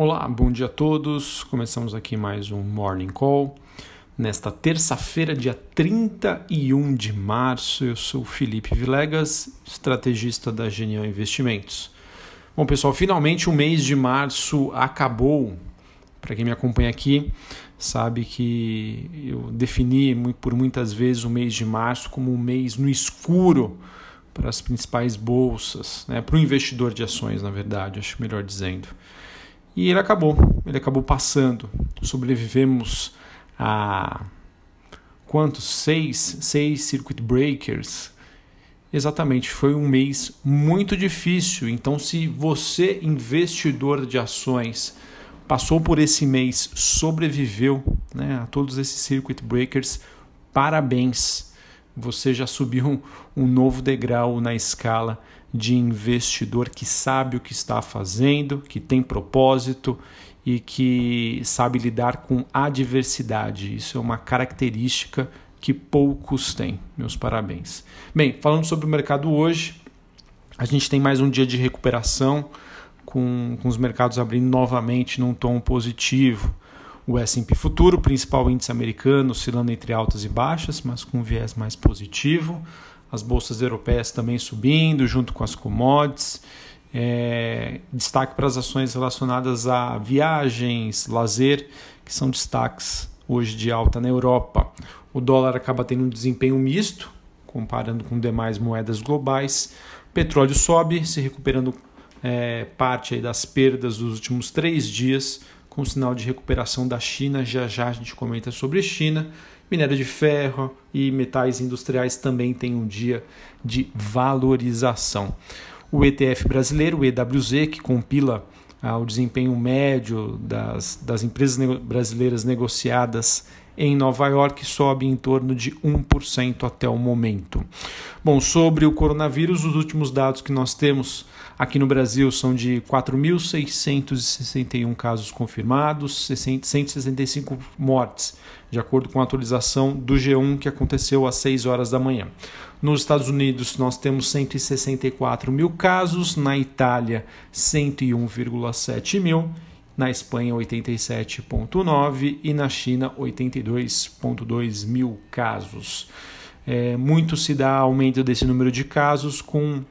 Olá, bom dia a todos. Começamos aqui mais um Morning Call. Nesta terça-feira, dia 31 de março, eu sou Felipe Vilegas, estrategista da Genial Investimentos. Bom, pessoal, finalmente o mês de março acabou. Para quem me acompanha aqui, sabe que eu defini por muitas vezes o mês de março como um mês no escuro para as principais bolsas, né? para o investidor de ações, na verdade, acho melhor dizendo. E ele acabou, ele acabou passando. Sobrevivemos a quantos? Seis, seis circuit breakers. Exatamente, foi um mês muito difícil. Então, se você, investidor de ações, passou por esse mês, sobreviveu né, a todos esses circuit breakers, parabéns. Você já subiu um, um novo degrau na escala de investidor que sabe o que está fazendo, que tem propósito e que sabe lidar com adversidade. Isso é uma característica que poucos têm. Meus parabéns. Bem, falando sobre o mercado hoje, a gente tem mais um dia de recuperação, com, com os mercados abrindo novamente num tom positivo. O S&P Futuro, principal índice americano, oscilando entre altas e baixas, mas com um viés mais positivo as bolsas europeias também subindo, junto com as commodities. É, destaque para as ações relacionadas a viagens, lazer, que são destaques hoje de alta na Europa. O dólar acaba tendo um desempenho misto, comparando com demais moedas globais. O petróleo sobe, se recuperando é, parte das perdas dos últimos três dias, com sinal de recuperação da China. Já já a gente comenta sobre China. Minério de ferro e metais industriais também têm um dia de valorização. O ETF brasileiro, o EWZ, que compila ah, o desempenho médio das, das empresas brasileiras negociadas em Nova York sobe em torno de 1% até o momento. Bom, sobre o coronavírus, os últimos dados que nós temos aqui no Brasil são de 4.661 casos confirmados, 165 mortes, de acordo com a atualização do G1 que aconteceu às 6 horas da manhã. Nos Estados Unidos, nós temos 164 mil casos, na Itália, 101,7 mil na Espanha 87,9 e na China 82,2 mil casos. É, muito se dá aumento desse número de casos com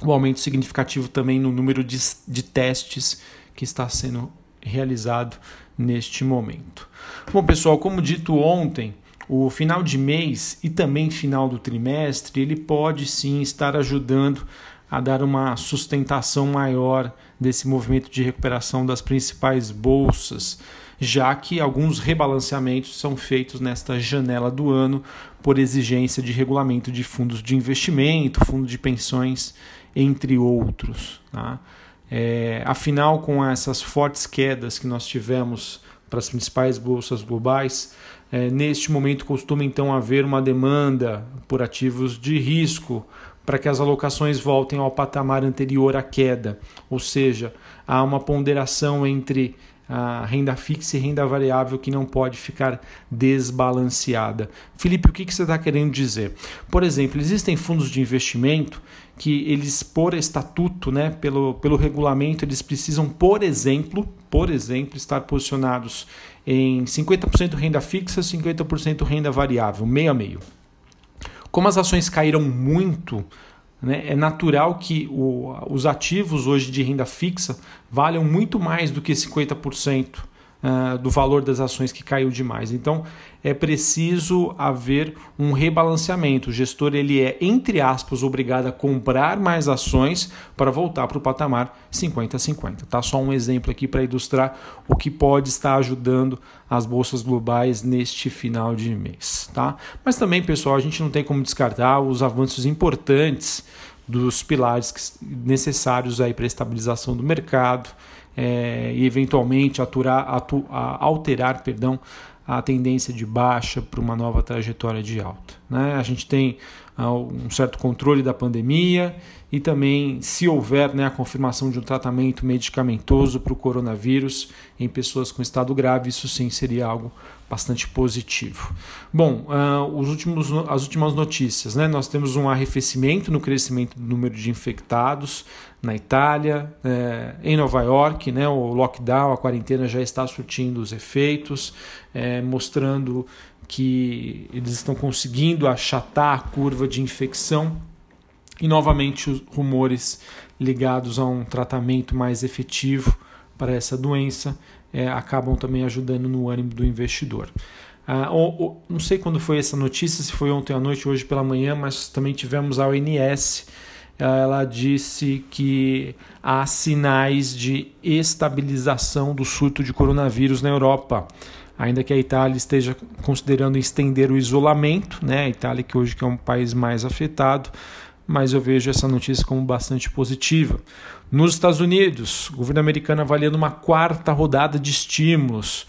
o aumento significativo também no número de, de testes que está sendo realizado neste momento. Bom, pessoal, como dito ontem, o final de mês e também final do trimestre, ele pode sim estar ajudando a dar uma sustentação maior desse movimento de recuperação das principais bolsas, já que alguns rebalanceamentos são feitos nesta janela do ano por exigência de regulamento de fundos de investimento, fundo de pensões, entre outros. Tá? É, afinal, com essas fortes quedas que nós tivemos para as principais bolsas globais, é, neste momento costuma então haver uma demanda por ativos de risco para que as alocações voltem ao patamar anterior à queda, ou seja, há uma ponderação entre a renda fixa e renda variável que não pode ficar desbalanceada. Felipe, o que, você está querendo dizer? Por exemplo, existem fundos de investimento que eles, por estatuto, né, pelo, pelo regulamento, eles precisam, por exemplo, por exemplo, estar posicionados em 50% renda fixa, 50% renda variável, meio a meio. Como as ações caíram muito, né, é natural que o, os ativos hoje de renda fixa valham muito mais do que 50% uh, do valor das ações que caiu demais. Então é preciso haver um rebalanceamento. O gestor ele é entre aspas obrigado a comprar mais ações para voltar para o patamar 50-50. Tá só um exemplo aqui para ilustrar o que pode estar ajudando as bolsas globais neste final de mês, tá? Mas também, pessoal, a gente não tem como descartar os avanços importantes dos pilares necessários aí para a estabilização do mercado é, e eventualmente aturar, atu, alterar perdão, a tendência de baixa para uma nova trajetória de alta. Né? A gente tem uh, um certo controle da pandemia e também, se houver né, a confirmação de um tratamento medicamentoso para o coronavírus em pessoas com estado grave, isso sim seria algo bastante positivo. Bom, uh, os últimos, as últimas notícias, né? Nós temos um arrefecimento no crescimento do número de infectados na Itália, é, em Nova York, né? O lockdown, a quarentena já está surtindo os efeitos, é, mostrando que eles estão conseguindo achatar a curva de infecção e novamente os rumores ligados a um tratamento mais efetivo para essa doença é, acabam também ajudando no ânimo do investidor. Ah, ou, ou, não sei quando foi essa notícia, se foi ontem à noite, hoje pela manhã, mas também tivemos a ONS. Ela disse que há sinais de estabilização do surto de coronavírus na Europa ainda que a Itália esteja considerando estender o isolamento, né? A Itália que hoje é um país mais afetado, mas eu vejo essa notícia como bastante positiva. Nos Estados Unidos, o governo americano avaliando uma quarta rodada de estímulos,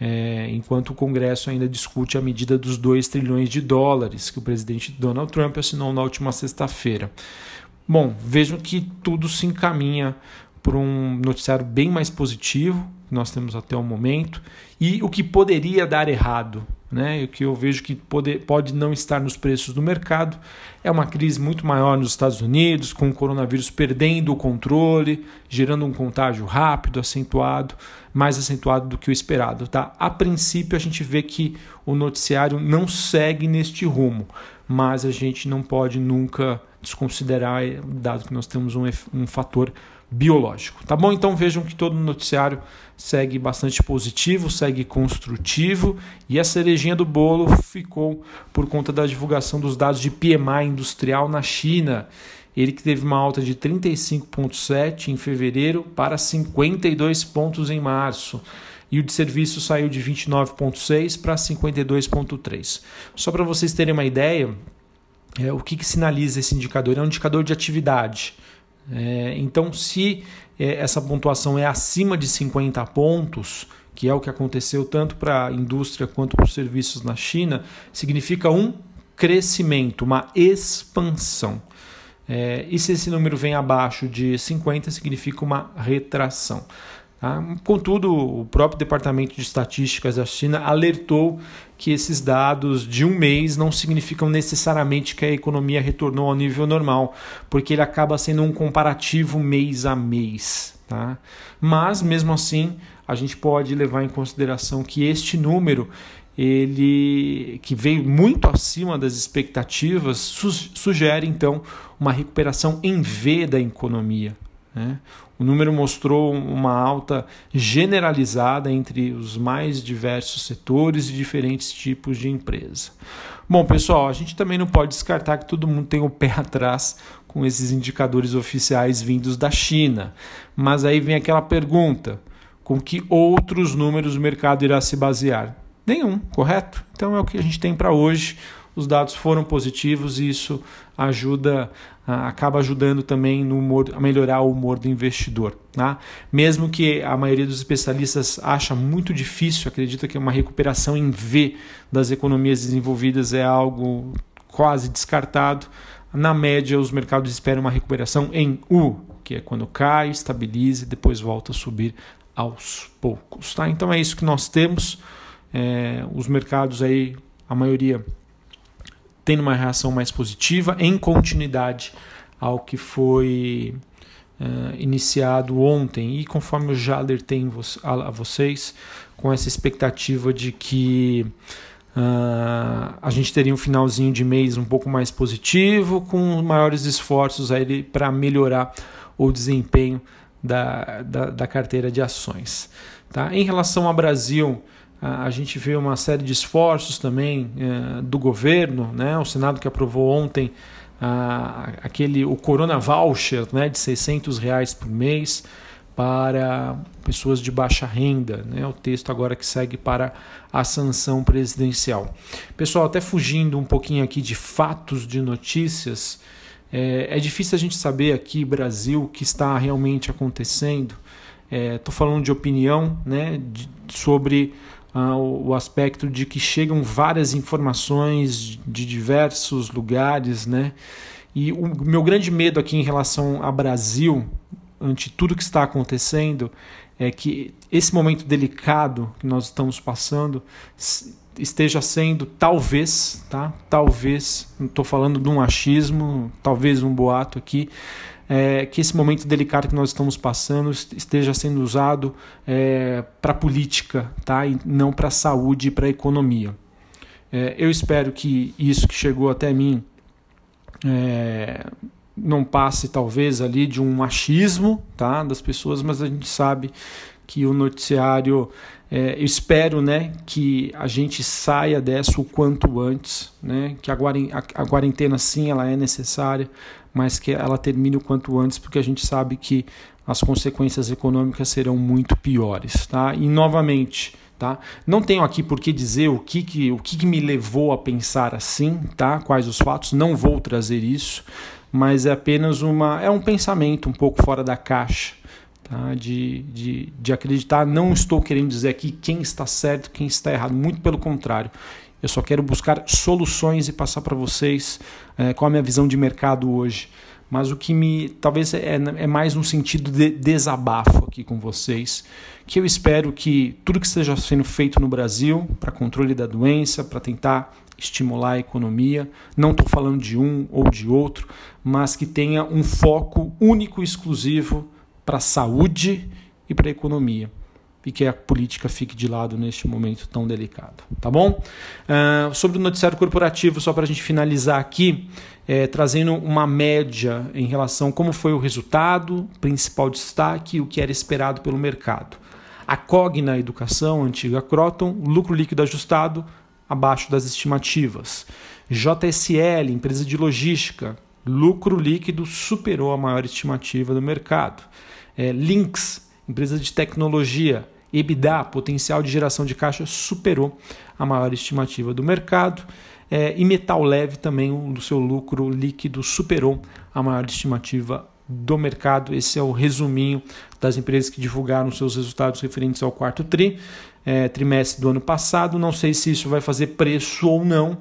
é, enquanto o Congresso ainda discute a medida dos 2 trilhões de dólares que o presidente Donald Trump assinou na última sexta-feira. Bom, vejam que tudo se encaminha para um noticiário bem mais positivo que nós temos até o momento e o que poderia dar errado, né? O que eu vejo que pode, pode não estar nos preços do mercado é uma crise muito maior nos Estados Unidos, com o coronavírus perdendo o controle, gerando um contágio rápido, acentuado, mais acentuado do que o esperado, tá? A princípio a gente vê que o noticiário não segue neste rumo, mas a gente não pode nunca desconsiderar, dado que nós temos um, um fator biológico. Tá bom? Então vejam que todo o noticiário segue bastante positivo, segue construtivo e a cerejinha do bolo ficou por conta da divulgação dos dados de PMI industrial na China. Ele que teve uma alta de 35,7 em fevereiro para 52 pontos em março. E o de serviço saiu de 29,6 para 52,3. Só para vocês terem uma ideia, é, o que, que sinaliza esse indicador? É um indicador de atividade. É, então, se é, essa pontuação é acima de 50 pontos, que é o que aconteceu tanto para a indústria quanto para os serviços na China, significa um crescimento, uma expansão. É, e se esse número vem abaixo de 50, significa uma retração. Tá? Contudo, o próprio Departamento de Estatísticas da China alertou que esses dados de um mês não significam necessariamente que a economia retornou ao nível normal, porque ele acaba sendo um comparativo mês a mês. Tá? Mas, mesmo assim, a gente pode levar em consideração que este número ele que veio muito acima das expectativas sugere então uma recuperação em V da economia. Né? O número mostrou uma alta generalizada entre os mais diversos setores e diferentes tipos de empresa. Bom, pessoal, a gente também não pode descartar que todo mundo tem o pé atrás com esses indicadores oficiais vindos da China. Mas aí vem aquela pergunta: com que outros números o mercado irá se basear? Nenhum, correto? Então é o que a gente tem para hoje os dados foram positivos e isso ajuda, acaba ajudando também no humor, a melhorar o humor do investidor. Tá? Mesmo que a maioria dos especialistas acha muito difícil, acredita que uma recuperação em V das economias desenvolvidas é algo quase descartado. Na média, os mercados esperam uma recuperação em U, que é quando cai, estabiliza e depois volta a subir aos poucos. Tá? Então é isso que nós temos. É, os mercados aí, a maioria tendo uma reação mais positiva, em continuidade ao que foi uh, iniciado ontem. E conforme eu já alertei a vocês, com essa expectativa de que uh, a gente teria um finalzinho de mês um pouco mais positivo, com maiores esforços para melhorar o desempenho da, da, da carteira de ações. Tá? Em relação ao Brasil, a gente vê uma série de esforços também é, do governo, né? o Senado que aprovou ontem aquele, o Corona Voucher né? de 600 reais por mês para pessoas de baixa renda, né? o texto agora que segue para a sanção presidencial. Pessoal, até fugindo um pouquinho aqui de fatos, de notícias, é, é difícil a gente saber aqui, Brasil, o que está realmente acontecendo. Estou é, falando de opinião né? De, sobre ah, o, o, aspecto de que chegam várias informações de diversos lugares, né? E o meu grande medo aqui em relação ao Brasil, ante tudo que está acontecendo, é que esse momento delicado que nós estamos passando esteja sendo talvez, tá? Talvez, não estou falando de um achismo, talvez um boato aqui, é, que esse momento delicado que nós estamos passando esteja sendo usado é, para política, tá? E não para saúde e para economia. É, eu espero que isso que chegou até mim é, não passe talvez ali de um machismo, tá? Das pessoas, mas a gente sabe que o noticiário é, eu espero né, que a gente saia dessa o quanto antes, né, que a quarentena sim ela é necessária, mas que ela termine o quanto antes, porque a gente sabe que as consequências econômicas serão muito piores. Tá? E novamente, tá? não tenho aqui por que dizer o que, que, o que, que me levou a pensar assim, tá? quais os fatos, não vou trazer isso, mas é apenas uma, é um pensamento um pouco fora da caixa. Tá? De, de, de acreditar, não estou querendo dizer aqui quem está certo, quem está errado, muito pelo contrário. Eu só quero buscar soluções e passar para vocês é, qual a minha visão de mercado hoje. Mas o que me talvez é, é mais no sentido de desabafo aqui com vocês, que eu espero que tudo que esteja sendo feito no Brasil para controle da doença, para tentar estimular a economia, não estou falando de um ou de outro, mas que tenha um foco único e exclusivo para a saúde e para a economia e que a política fique de lado neste momento tão delicado, tá bom? Uh, sobre o noticiário corporativo, só para a gente finalizar aqui, é, trazendo uma média em relação a como foi o resultado, principal destaque, o que era esperado pelo mercado. A Cogna Educação, antiga Croton, lucro líquido ajustado abaixo das estimativas. JSL, empresa de logística, lucro líquido superou a maior estimativa do mercado. É, empresa de tecnologia, EBITDA, potencial de geração de caixa, superou a maior estimativa do mercado. É, e Metal Leve também, o seu lucro líquido superou a maior estimativa do mercado. Esse é o resuminho das empresas que divulgaram seus resultados referentes ao quarto tri, é, trimestre do ano passado. Não sei se isso vai fazer preço ou não,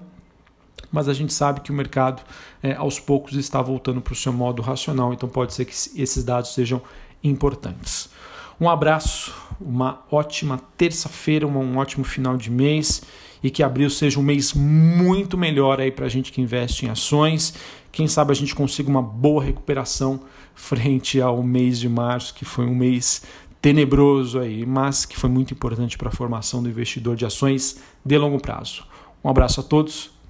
mas a gente sabe que o mercado é, aos poucos está voltando para o seu modo racional, então pode ser que esses dados sejam importantes. Um abraço, uma ótima terça-feira, um ótimo final de mês e que abril seja um mês muito melhor aí para a gente que investe em ações. Quem sabe a gente consiga uma boa recuperação frente ao mês de março, que foi um mês tenebroso aí, mas que foi muito importante para a formação do investidor de ações de longo prazo. Um abraço a todos,